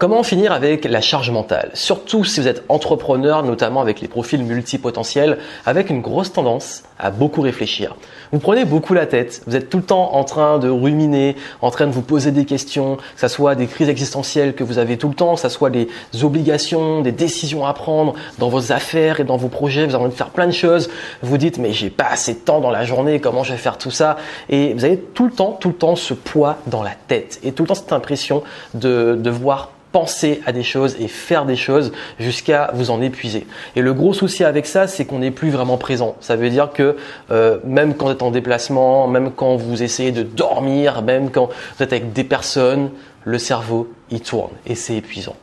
Comment finir avec la charge mentale? Surtout si vous êtes entrepreneur, notamment avec les profils multipotentiels, avec une grosse tendance à beaucoup réfléchir. Vous prenez beaucoup la tête, vous êtes tout le temps en train de ruminer, en train de vous poser des questions, que ce soit des crises existentielles que vous avez tout le temps, que ce soit des obligations, des décisions à prendre dans vos affaires et dans vos projets, vous avez envie de faire plein de choses, vous dites mais j'ai pas assez de temps dans la journée, comment je vais faire tout ça? Et vous avez tout le temps, tout le temps ce poids dans la tête. Et tout le temps cette impression de devoir penser à des choses et faire des choses jusqu'à vous en épuiser. Et le gros souci avec ça, c'est qu'on n'est plus vraiment présent. Ça veut dire que euh, même quand vous êtes en déplacement, même quand vous essayez de dormir, même quand vous êtes avec des personnes, le cerveau, il tourne et c'est épuisant.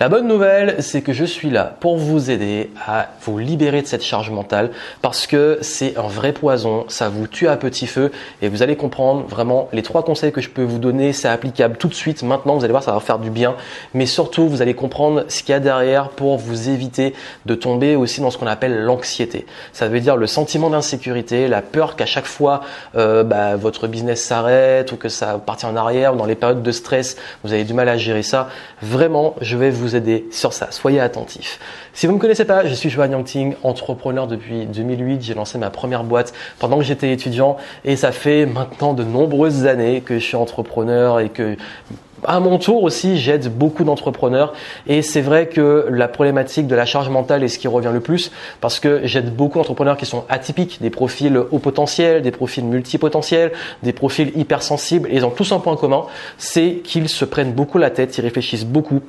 La bonne nouvelle, c'est que je suis là pour vous aider à vous libérer de cette charge mentale parce que c'est un vrai poison, ça vous tue à petit feu et vous allez comprendre vraiment les trois conseils que je peux vous donner, c'est applicable tout de suite. Maintenant, vous allez voir, ça va faire du bien, mais surtout, vous allez comprendre ce qu'il y a derrière pour vous éviter de tomber aussi dans ce qu'on appelle l'anxiété. Ça veut dire le sentiment d'insécurité, la peur qu'à chaque fois euh, bah, votre business s'arrête ou que ça parte en arrière ou dans les périodes de stress, vous avez du mal à gérer ça. Vraiment, je vais vous aider sur ça. Soyez attentifs. Si vous ne me connaissez pas, je suis Johan Yangting, entrepreneur depuis 2008. J'ai lancé ma première boîte pendant que j'étais étudiant et ça fait maintenant de nombreuses années que je suis entrepreneur et que à mon tour aussi, j'aide beaucoup d'entrepreneurs et c'est vrai que la problématique de la charge mentale est ce qui revient le plus parce que j'aide beaucoup d'entrepreneurs qui sont atypiques, des profils haut potentiel, des profils multipotentiels, des profils hypersensibles et ils ont tous un point commun, c'est qu'ils se prennent beaucoup la tête, ils réfléchissent beaucoup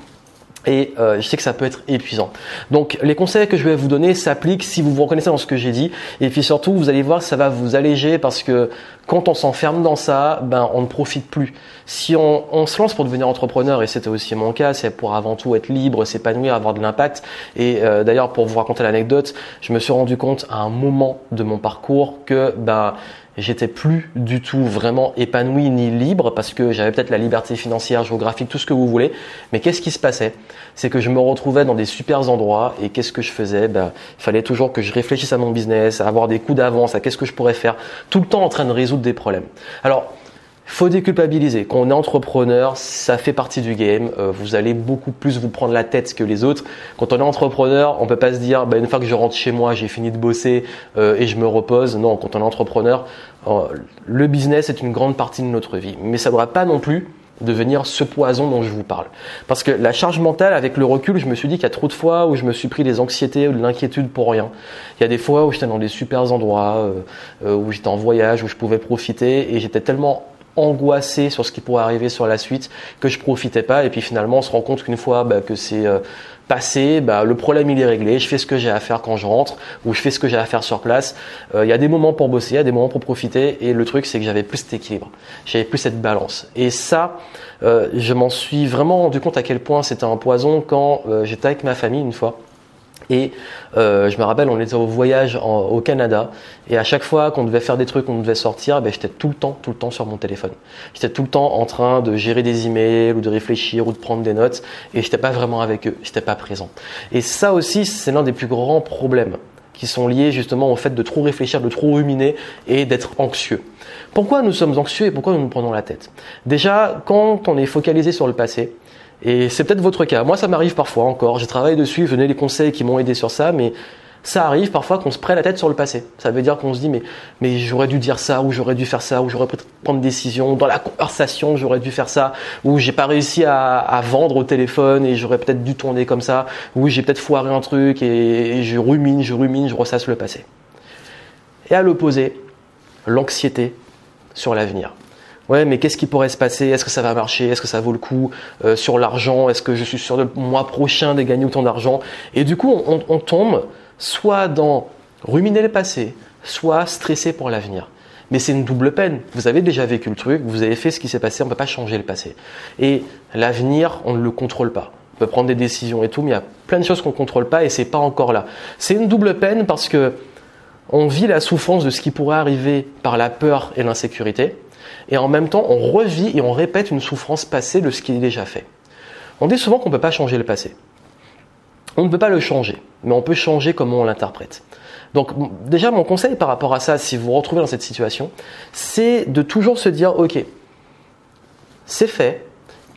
et euh, je sais que ça peut être épuisant. Donc les conseils que je vais vous donner s'appliquent si vous vous reconnaissez dans ce que j'ai dit. Et puis surtout, vous allez voir, ça va vous alléger parce que quand on s'enferme dans ça, ben on ne profite plus. Si on, se lance pour devenir entrepreneur, et c'était aussi mon cas, c'est pour avant tout être libre, s'épanouir, avoir de l'impact. Et euh, d'ailleurs, pour vous raconter l'anecdote, je me suis rendu compte à un moment de mon parcours que ben j'étais plus du tout vraiment épanoui ni libre parce que j'avais peut-être la liberté financière, géographique, tout ce que vous voulez. Mais qu'est-ce qui se passait? C'est que je me retrouvais dans des super endroits et qu'est-ce que je faisais? Ben, Il fallait toujours que je réfléchisse à mon business, à avoir des coups d'avance, à qu'est-ce que je pourrais faire, tout le temps en train de résoudre des problèmes. Alors, faut déculpabiliser. Quand on est entrepreneur, ça fait partie du game. Euh, vous allez beaucoup plus vous prendre la tête que les autres. Quand on est entrepreneur, on peut pas se dire, bah, une fois que je rentre chez moi, j'ai fini de bosser euh, et je me repose. Non, quand on est entrepreneur, euh, le business est une grande partie de notre vie. Mais ça ne doit pas non plus devenir ce poison dont je vous parle. Parce que la charge mentale, avec le recul, je me suis dit qu'il y a trop de fois où je me suis pris des anxiétés ou de l'inquiétude pour rien. Il y a des fois où j'étais dans des super endroits, où j'étais en voyage, où je pouvais profiter et j'étais tellement angoissé sur ce qui pourrait arriver sur la suite que je profitais pas et puis finalement on se rend compte qu'une fois bah, que c'est euh, passé, bah, le problème il est réglé, je fais ce que j'ai à faire quand je rentre ou je fais ce que j'ai à faire sur place. Euh, il y a des moments pour bosser, il y a des moments pour profiter et le truc c'est que j'avais plus cet équilibre, j'avais plus cette balance. Et ça, euh, je m'en suis vraiment rendu compte à quel point c'était un poison quand j'étais avec ma famille une fois. Et euh, je me rappelle, on était au voyage au Canada, et à chaque fois qu'on devait faire des trucs, qu'on devait sortir, ben, j'étais tout le temps, tout le temps sur mon téléphone. J'étais tout le temps en train de gérer des emails ou de réfléchir ou de prendre des notes, et j'étais pas vraiment avec eux, j'étais pas présent. Et ça aussi, c'est l'un des plus grands problèmes qui sont liés justement au fait de trop réfléchir, de trop ruminer et d'être anxieux. Pourquoi nous sommes anxieux et pourquoi nous nous prenons la tête? Déjà, quand on est focalisé sur le passé, et c'est peut-être votre cas. Moi, ça m'arrive parfois encore. J'ai travaillé dessus, venez les conseils qui m'ont aidé sur ça, mais ça arrive parfois qu'on se prenne la tête sur le passé. Ça veut dire qu'on se dit mais mais j'aurais dû dire ça ou j'aurais dû faire ça ou j'aurais pu prendre une décision dans la conversation j'aurais dû faire ça ou j'ai pas réussi à, vendre au téléphone et j'aurais peut-être dû tourner comme ça ou j'ai peut-être foiré un truc et, et je rumine, je rumine, je ressasse le passé. Et à l'opposé, l'anxiété sur l'avenir ouais, mais qu'est-ce qui pourrait se passer? Est-ce que ça va marcher? Est-ce que ça vaut le coup? Euh, sur l'argent Est-ce que je suis sûr de mois prochain de gagner autant d'argent? Et du coup, on, tombe soit dans ruminer le passé, soit stresser pour l'avenir. Mais c'est une double peine. Vous avez déjà vécu le truc, vous avez fait ce qui s'est passé, on ne peut pas changer le passé. Et l'avenir, on ne le contrôle pas. On peut prendre des décisions et tout, mais il y a plein de choses qu'on ne contrôle pas et c'est pas encore là. C'est une double peine parce que on vit la souffrance de ce qui pourrait arriver par la peur et l'insécurité, et en même temps, on revit et on répète une souffrance passée de ce qui est déjà fait. On dit souvent qu'on ne peut pas changer le passé. On ne peut pas le changer, mais on peut changer comment on l'interprète. Donc déjà, mon conseil par rapport à ça, si vous vous retrouvez dans cette situation, c'est de toujours se dire, ok, c'est fait,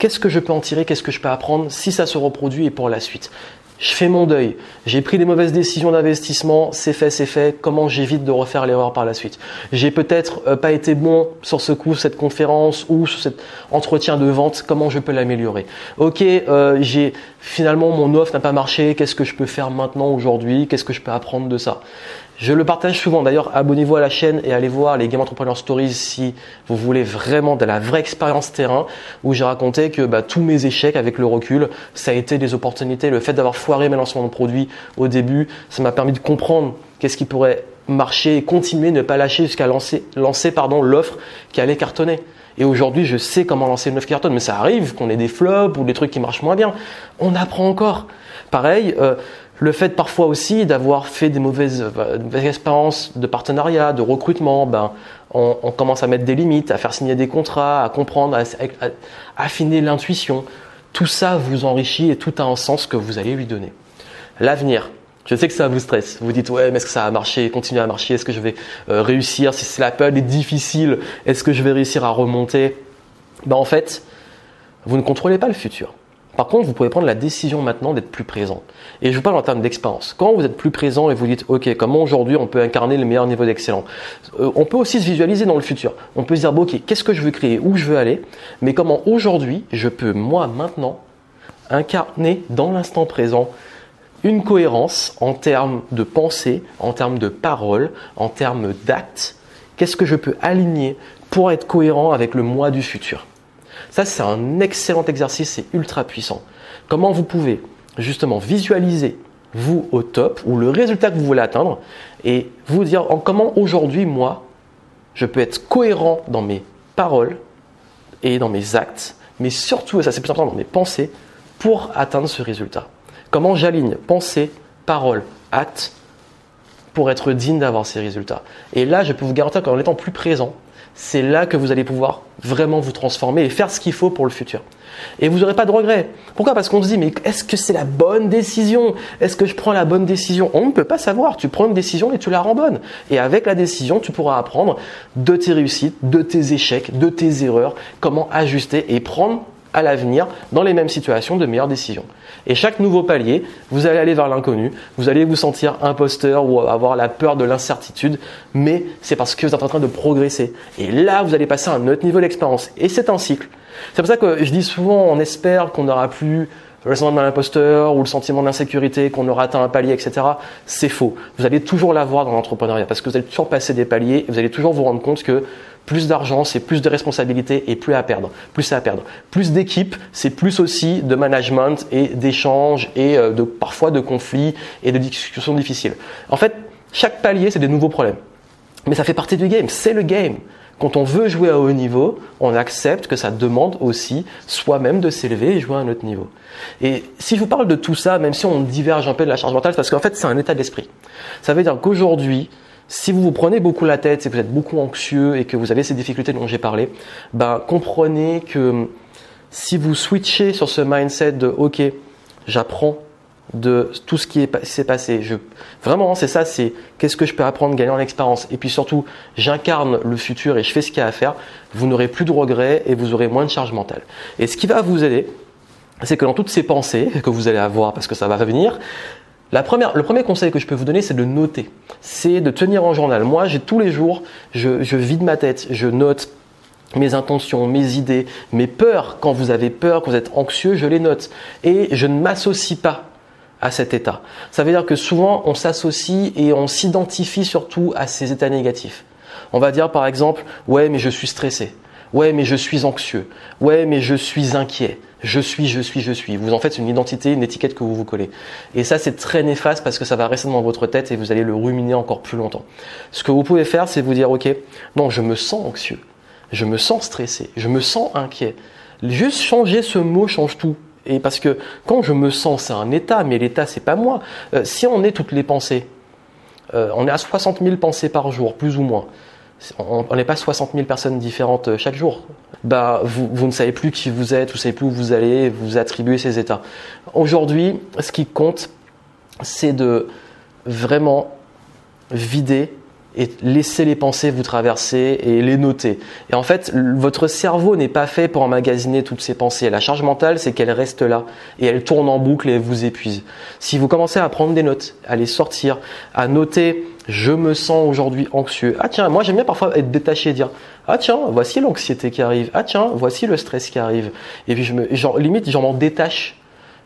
Qu'est-ce que je peux en tirer Qu'est-ce que je peux apprendre si ça se reproduit et pour la suite je fais mon deuil. J'ai pris des mauvaises décisions d'investissement, c'est fait, c'est fait. Comment j'évite de refaire l'erreur par la suite? J'ai peut-être euh, pas été bon sur ce coup, cette conférence ou sur cet entretien de vente. Comment je peux l'améliorer? Ok, euh, j'ai finalement mon offre n'a pas marché. Qu'est-ce que je peux faire maintenant aujourd'hui? Qu'est-ce que je peux apprendre de ça? Je le partage souvent. D'ailleurs, abonnez-vous à la chaîne et allez voir les Game Entrepreneur Stories si vous voulez vraiment de la vraie expérience terrain où j'ai raconté que bah, tous mes échecs avec le recul, ça a été des opportunités. Le fait d'avoir foiré mes lancements de produits au début, ça m'a permis de comprendre qu'est-ce qui pourrait marcher et continuer, ne pas lâcher jusqu'à lancer, lancer pardon, l'offre qui allait cartonner. Et aujourd'hui, je sais comment lancer une offre qui cartonne. Mais ça arrive qu'on ait des flops ou des trucs qui marchent moins bien. On apprend encore. Pareil, euh, le fait parfois aussi d'avoir fait des mauvaises, euh, expériences de partenariat, de recrutement, ben, on, commence à mettre des limites, à faire signer des contrats, à comprendre, à, affiner l'intuition. Tout ça vous enrichit et tout a un sens que vous allez lui donner. L'avenir. Je sais que ça vous stresse. Vous dites ouais, mais est-ce que ça a marché, continue à marcher Est-ce que je vais euh, réussir? Si la période est difficile, est-ce que je vais réussir à remonter? Ben, en fait, vous ne contrôlez pas le futur. Par contre, vous pouvez prendre la décision maintenant d'être plus présent. Et je vous parle en termes d'expérience. Quand vous êtes plus présent et vous dites, OK, comment aujourd'hui on peut incarner le meilleur niveau d'excellence euh, On peut aussi se visualiser dans le futur. On peut se dire, OK, qu'est-ce que je veux créer, où je veux aller, mais comment aujourd'hui je peux, moi, maintenant, incarner dans l'instant présent une cohérence en termes de pensée, en termes de parole, en termes d'actes? Qu'est-ce que je peux aligner pour être cohérent avec le moi du futur? Ça, c'est un excellent exercice, c'est ultra puissant. Comment vous pouvez justement visualiser vous au top ou le résultat que vous voulez atteindre et vous dire en comment aujourd'hui, moi, je peux être cohérent dans mes paroles et dans mes actes, mais surtout, et ça c'est plus important, dans mes pensées pour atteindre ce résultat. Comment j'aligne pensée, parole, acte pour être digne d'avoir ces résultats. Et là, je peux vous garantir qu'en étant plus présent, c'est là que vous allez pouvoir vraiment vous transformer et faire ce qu'il faut pour le futur. Et vous n'aurez pas de regrets. Pourquoi? Parce qu'on se dit, mais est-ce que c'est la bonne décision? Est-ce que je prends la bonne décision? On ne peut pas savoir. Tu prends une décision et tu la rends bonne. Et avec la décision, tu pourras apprendre de tes réussites, de tes échecs, de tes erreurs, comment ajuster et prendre à l'avenir dans les mêmes situations de meilleures décisions. Et chaque nouveau palier, vous allez aller vers l'inconnu, vous allez vous sentir imposteur ou avoir la peur de l'incertitude, mais c'est parce que vous êtes en train de progresser. Et là, vous allez passer à un autre niveau d'expérience. Et c'est un cycle. C'est pour ça que je dis souvent, on espère qu'on n'aura plus le sentiment de l'imposteur ou le sentiment d'insécurité, qu'on aura atteint un palier, etc. C'est faux. Vous allez toujours l'avoir dans l'entrepreneuriat parce que vous allez toujours passer des paliers et vous allez toujours vous rendre compte que plus d'argent, c'est plus de responsabilités et plus à perdre. Plus à perdre. Plus d'équipes, c'est plus aussi de management et d'échanges et euh, de, parfois de conflits et de discussions difficiles. En fait, chaque palier, c'est des nouveaux problèmes. Mais ça fait partie du game. C'est le game. Quand on veut jouer à haut niveau, on accepte que ça demande aussi soi-même de s'élever et jouer à un autre niveau. Et si je vous parle de tout ça, même si on diverge un peu de la charge mentale, parce qu'en fait c'est un état d'esprit. Ça veut dire qu'aujourd'hui, si vous vous prenez beaucoup la tête, si vous êtes beaucoup anxieux et que vous avez ces difficultés dont j'ai parlé, ben comprenez que si vous switchez sur ce mindset de OK, j'apprends de tout ce qui s'est passé. Vraiment, c'est ça, c'est qu'est-ce que je peux apprendre, gagner en expérience. Et puis surtout, j'incarne le futur et je fais ce qu'il y a à faire. Vous n'aurez plus de regrets et vous aurez moins de charge mentale. Et ce qui va vous aider, c'est que dans toutes ces pensées que vous allez avoir, parce que ça va venir, le premier conseil que je peux vous donner, c'est de noter. C'est de tenir un journal. Moi, j'ai tous les jours, je vide ma tête, je note mes intentions, mes idées, mes peurs. Quand vous avez peur, quand vous êtes anxieux, je les note. Et je ne m'associe pas à cet état. Ça veut dire que souvent, on s'associe et on s'identifie surtout à ces états négatifs. On va dire par exemple, ouais, mais je suis stressé. Ouais, mais je suis anxieux. Ouais, mais je suis inquiet. Je suis, je suis, je suis. Vous en faites une identité, une étiquette que vous vous collez. Et ça, c'est très néfaste parce que ça va rester dans votre tête et vous allez le ruminer encore plus longtemps. Ce que vous pouvez faire, c'est vous dire, OK, non, je me sens anxieux. Je me sens stressé. Je me sens inquiet. Juste changer ce mot change tout. Et parce que quand je me sens, c'est un état, mais l'état, c'est pas moi. Euh, si on est toutes les pensées, euh, on est à 60 000 pensées par jour, plus ou moins on n'est pas 60 000 personnes différentes euh, chaque jour. Bah, vous, ne savez plus qui vous êtes, vous ne savez plus où vous allez, vous attribuez ces états. Aujourd'hui, ce qui compte, c'est de vraiment vider et laissez les pensées vous traverser et les noter. Et en fait, votre cerveau n'est pas fait pour emmagasiner toutes ces pensées. La charge mentale, c'est qu'elle reste là et elle tourne en boucle et vous épuise. Si vous commencez à prendre des notes, à les sortir, à noter je me sens aujourd'hui anxieux. Ah tiens, moi j'aime bien parfois être détaché et dire ah tiens, voici l'anxiété qui arrive. Ah tiens, voici le stress qui arrive. Et puis je me genre limite j'en m'en détache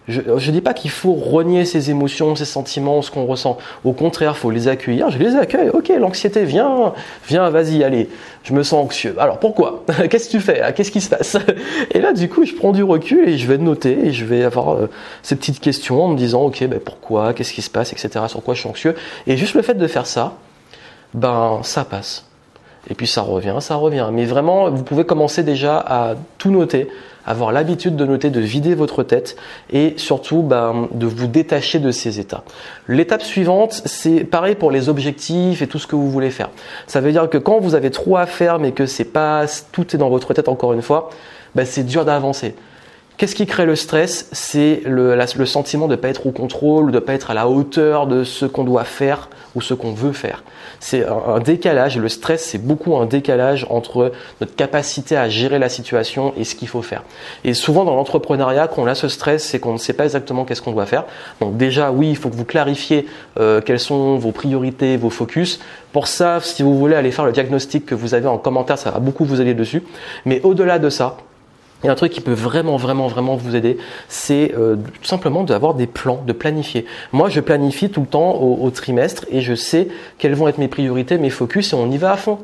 je ne dis pas qu'il faut renier ses émotions, ses sentiments, ce qu'on ressent. Au contraire, il faut les accueillir. Je les accueille. Ok, l'anxiété, viens, viens, vas-y, allez. Je me sens anxieux. Alors pourquoi? Qu'est-ce que tu fais? Qu'est-ce qui se passe? Et là, du coup, je prends du recul et je vais noter et je vais avoir euh, ces petites questions en me disant, ok, ben pourquoi? Qu'est-ce qui se passe? Etc. Sur quoi je suis anxieux? Et juste le fait de faire ça, ben ça passe. Et puis ça revient, ça revient. Mais vraiment, vous pouvez commencer déjà à tout noter avoir l'habitude de noter, de vider votre tête et surtout ben, de vous détacher de ces états. L'étape suivante, c'est pareil pour les objectifs et tout ce que vous voulez faire. Ça veut dire que quand vous avez trop à faire mais que c'est pas tout est dans votre tête encore une fois, ben, c'est dur d'avancer. Qu'est-ce qui crée le stress? C'est le, sentiment de ne pas être au contrôle, de ne pas être à la hauteur de ce qu'on doit faire ou ce qu'on veut faire. C'est un, décalage, le stress c'est beaucoup un décalage entre notre capacité à gérer la situation et ce qu'il faut faire. Et souvent dans l'entrepreneuriat, quand on a ce stress, c'est qu'on ne sait pas exactement qu'est-ce qu'on doit faire. Donc déjà, oui, il faut que vous clarifiez euh, quelles sont vos priorités, vos focus. Pour ça, si vous voulez aller faire le diagnostic que vous avez en commentaire, ça va beaucoup vous aider dessus. Mais au-delà de ça, a un truc qui peut vraiment, vraiment, vraiment vous aider, c'est euh, tout simplement d'avoir des plans, de planifier. Moi, je planifie tout le temps au, trimestre et je sais quelles vont être mes priorités, mes focus et on y va à fond.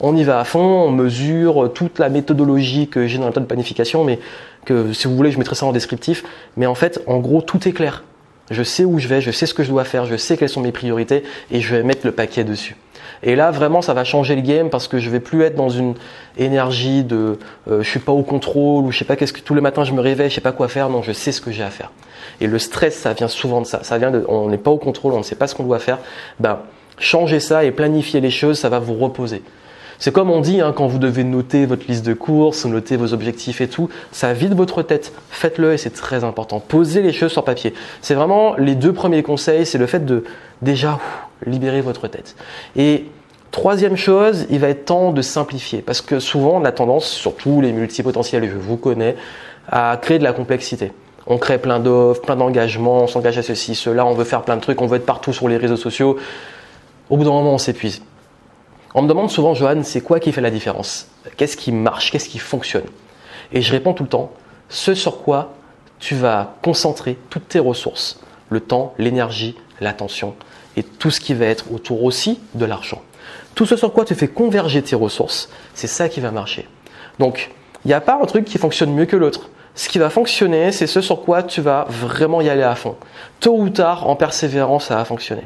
On y va à fond, on mesure toute la méthodologie que j'ai dans le tas de planification, mais que si vous voulez, je mettrai ça en descriptif. Mais en fait, en gros, tout est clair. Je sais où je vais, je sais ce que je dois faire, je sais quelles sont mes priorités et je vais mettre le paquet dessus. Et là, vraiment, ça va changer le game parce que je vais plus être dans une énergie de euh, je suis pas au contrôle ou je sais pas qu'est-ce que tous les matins je me réveille, je sais pas quoi faire. Non, je sais ce que j'ai à faire. Et le stress, ça vient souvent de ça. Ça vient de on n'est pas au contrôle, on ne sait pas ce qu'on doit faire. Ben, changer ça et planifier les choses, ça va vous reposer. C'est comme on dit, hein, quand vous devez noter votre liste de courses, noter vos objectifs et tout, ça vide votre tête. Faites-le et c'est très important. Posez les choses sur papier. C'est vraiment les deux premiers conseils, c'est le fait de déjà libérer votre tête. Et troisième chose, il va être temps de simplifier parce que souvent on a tendance, surtout les multipotentiels, je vous connais, à créer de la complexité. On crée plein d'offres, plein d'engagements, on s'engage à ceci, cela, on veut faire plein de trucs, on veut être partout sur les réseaux sociaux. Au bout d'un moment, on s'épuise. On me demande souvent, Johan, c'est quoi qui fait la différence? Qu'est-ce qui marche? Qu'est-ce qui fonctionne? Et je réponds tout le temps, ce sur quoi tu vas concentrer toutes tes ressources, le temps, l'énergie, l'attention et tout ce qui va être autour aussi de l'argent. Tout ce sur quoi tu fais converger tes ressources, c'est ça qui va marcher. Donc, il n'y a pas un truc qui fonctionne mieux que l'autre. Ce qui va fonctionner, c'est ce sur quoi tu vas vraiment y aller à fond. Tôt ou tard, en persévérance, ça va fonctionner.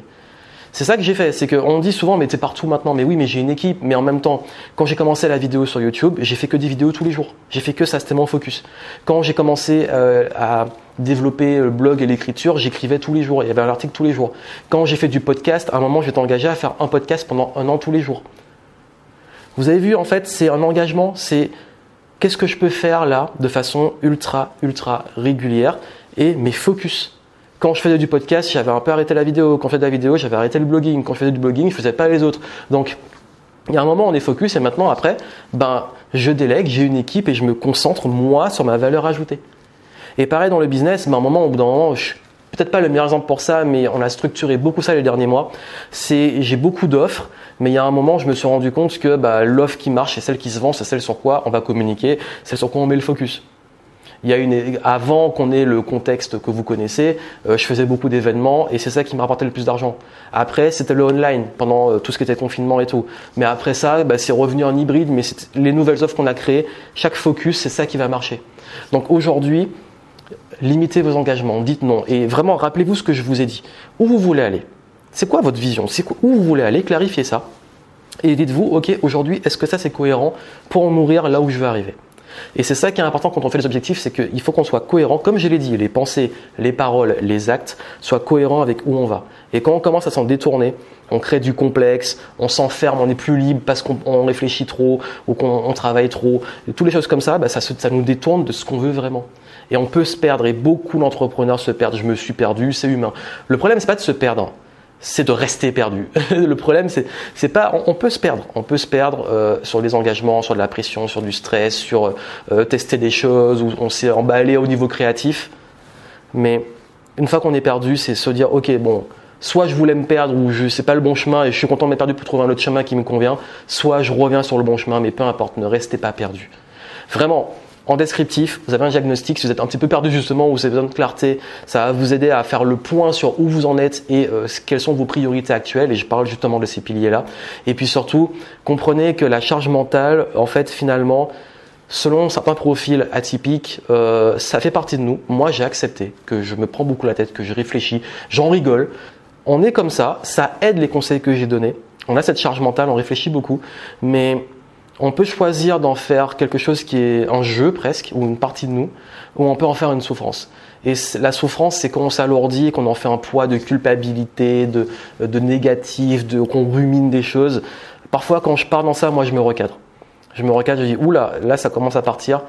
C'est ça que j'ai fait, c'est qu'on dit souvent mais t'es partout maintenant, mais oui mais j'ai une équipe, mais en même temps, quand j'ai commencé la vidéo sur YouTube, j'ai fait que des vidéos tous les jours. J'ai fait que ça, c'était mon focus. Quand j'ai commencé euh, à développer le blog et l'écriture, j'écrivais tous les jours, il y avait un article tous les jours. Quand j'ai fait du podcast, à un moment j'étais engagé à faire un podcast pendant un an tous les jours. Vous avez vu en fait, c'est un engagement, c'est qu'est-ce que je peux faire là de façon ultra ultra régulière et mes focus. Quand je faisais du podcast, j'avais un peu arrêté la vidéo. Quand je faisais de la vidéo, j'avais arrêté le blogging. Quand je faisais du blogging, je faisais pas les autres. Donc, il y a un moment, on est focus et maintenant, après, ben, je délègue, j'ai une équipe et je me concentre, moi, sur ma valeur ajoutée. Et pareil dans le business, ben, à un moment, au bout d'un moment, je peut-être pas le meilleur exemple pour ça, mais on a structuré beaucoup ça les derniers mois. C'est j'ai beaucoup d'offres, mais il y a un moment, je me suis rendu compte que bah, l'offre qui marche, c'est celle qui se vend, c'est celle sur quoi on va communiquer, c'est sur quoi on met le focus. Il y a une, avant qu'on ait le contexte que vous connaissez, euh, je faisais beaucoup d'événements et c'est ça qui me rapportait le plus d'argent. Après, c'était le online pendant euh, tout ce qui était confinement et tout. Mais après ça, bah, c'est revenu en hybride, mais les nouvelles offres qu'on a créées, chaque focus, c'est ça qui va marcher. Donc aujourd'hui, limitez vos engagements, dites non. Et vraiment, rappelez-vous ce que je vous ai dit. Où vous voulez aller? C'est quoi votre vision? C'est où vous voulez aller? Clarifiez ça. Et dites-vous, ok, aujourd'hui, est-ce que ça c'est cohérent pour nourrir là où je veux arriver? Et c'est ça qui est important quand on fait les objectifs, c'est qu'il faut qu'on soit cohérent, comme je l'ai dit, les pensées, les paroles, les actes soient cohérents avec où on va. Et quand on commence à s'en détourner, on crée du complexe, on s'enferme, on n'est plus libre parce qu'on réfléchit trop ou qu'on travaille trop, toutes les choses comme ça, bah, ça, ça nous détourne de ce qu'on veut vraiment. Et on peut se perdre, et beaucoup d'entrepreneurs se perdent. Je me suis perdu, c'est humain. Le problème, c'est pas de se perdre, c'est de rester perdu. le problème, c'est, c'est pas, on, peut se perdre, on peut se perdre euh, sur des engagements, sur de la pression, sur du stress, sur euh, tester des choses, où on s'est emballé au niveau créatif. Mais une fois qu'on est perdu, c'est se dire, ok, bon, soit je voulais me perdre ou je sais pas le bon chemin et je suis content de m'être perdu pour trouver un autre chemin qui me convient, soit je reviens sur le bon chemin, mais peu importe, ne restez pas perdu. Vraiment, en descriptif, vous avez un diagnostic, si vous êtes un petit peu perdu justement, ou vous avez besoin de clarté, ça va vous aider à faire le point sur où vous en êtes et euh, quelles sont vos priorités actuelles, et je parle justement de ces piliers-là. Et puis surtout, comprenez que la charge mentale, en fait, finalement, selon certains profils atypiques, euh, ça fait partie de nous. Moi, j'ai accepté que je me prends beaucoup la tête, que je réfléchis, j'en rigole. On est comme ça, ça aide les conseils que j'ai donnés. On a cette charge mentale, on réfléchit beaucoup, mais on peut choisir d'en faire quelque chose qui est un jeu presque, ou une partie de nous, ou on peut en faire une souffrance. Et la souffrance, c'est quand on s'alourdit, qu'on en fait un poids de culpabilité, de, de négatif, de, qu'on rumine des choses. Parfois, quand je pars dans ça, moi, je me recadre. Je me recadre, je dis, oula, là, ça commence à partir,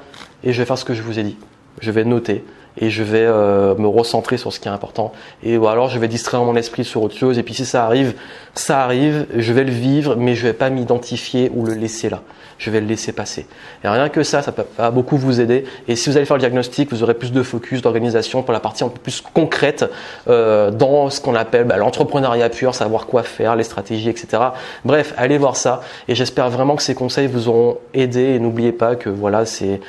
et je vais faire ce que je vous ai dit. Je vais noter et je vais euh, me recentrer sur ce qui est important. Et ou alors je vais distraire mon esprit sur autre chose. Et puis si ça arrive, ça arrive, je vais le vivre, mais je vais pas m'identifier ou le laisser là. Je vais le laisser passer. Et rien que ça, ça va beaucoup vous aider. Et si vous allez faire le diagnostic, vous aurez plus de focus, d'organisation pour la partie un peu plus concrète euh, dans ce qu'on appelle bah, l'entrepreneuriat pur, savoir quoi faire, les stratégies, etc. Bref, allez voir ça. Et j'espère vraiment que ces conseils vous auront aidé. Et n'oubliez pas que voilà, c'est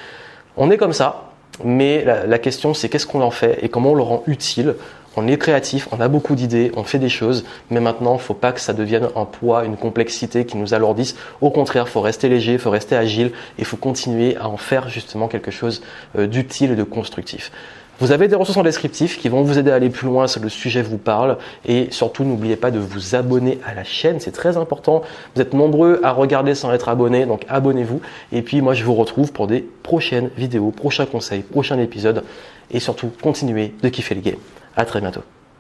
on est comme ça, mais la, question, c'est qu'est-ce qu'on en fait et comment on le rend utile. On est créatif, on a beaucoup d'idées, on fait des choses, mais maintenant, il ne faut pas que ça devienne un poids, une complexité qui nous alourdisse. Au contraire, il faut rester léger, il faut rester agile et il faut continuer à en faire justement quelque chose euh, d'utile et de constructif. Vous avez des ressources en descriptif qui vont vous aider à aller plus loin si le sujet vous parle. Et surtout, n'oubliez pas de vous abonner à la chaîne, c'est très important. Vous êtes nombreux à regarder sans être abonné, donc abonnez-vous. Et puis moi, je vous retrouve pour des prochaines vidéos, prochains conseils, prochains épisodes. Et surtout, continuez de kiffer le game. À très bientôt.